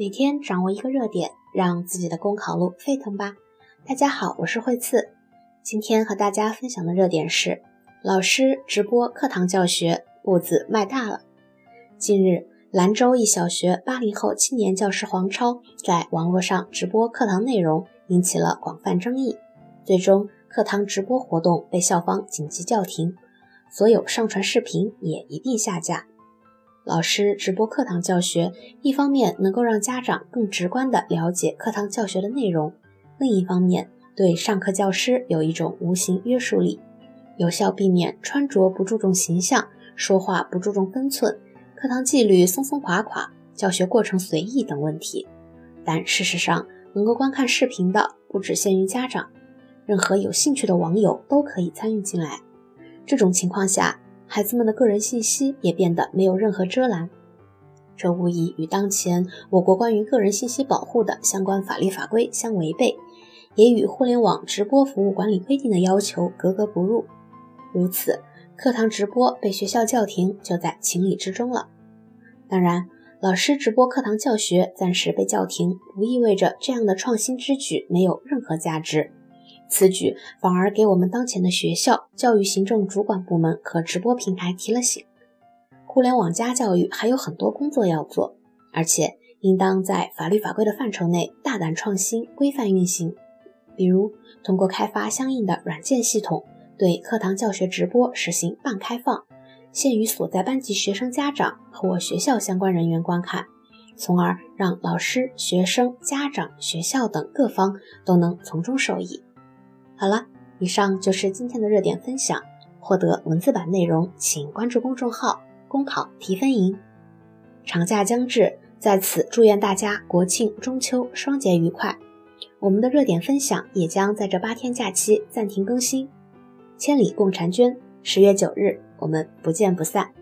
每天掌握一个热点，让自己的公考路沸腾吧！大家好，我是惠次，今天和大家分享的热点是：老师直播课堂教学，步子迈大了。近日，兰州一小学八零后青年教师黄超在网络上直播课堂内容，引起了广泛争议。最终，课堂直播活动被校方紧急叫停，所有上传视频也一并下架。老师直播课堂教学，一方面能够让家长更直观地了解课堂教学的内容，另一方面对上课教师有一种无形约束力，有效避免穿着不注重形象、说话不注重分寸、课堂纪律松松垮垮、教学过程随意等问题。但事实上，能够观看视频的不只限于家长，任何有兴趣的网友都可以参与进来。这种情况下，孩子们的个人信息也变得没有任何遮拦，这无疑与当前我国关于个人信息保护的相关法律法规相违背，也与互联网直播服务管理规定的要求格格不入。如此，课堂直播被学校叫停就在情理之中了。当然，老师直播课堂教学暂时被叫停，不意味着这样的创新之举没有任何价值。此举反而给我们当前的学校教育行政主管部门和直播平台提了醒：互联网加教育还有很多工作要做，而且应当在法律法规的范畴内大胆创新、规范运行。比如，通过开发相应的软件系统，对课堂教学直播实行半开放，限于所在班级学生家长或学校相关人员观看，从而让老师、学生、家长、学校等各方都能从中受益。好了，以上就是今天的热点分享。获得文字版内容，请关注公众号“公考提分营”。长假将至，在此祝愿大家国庆、中秋双节愉快。我们的热点分享也将在这八天假期暂停更新。千里共婵娟，十月九日，我们不见不散。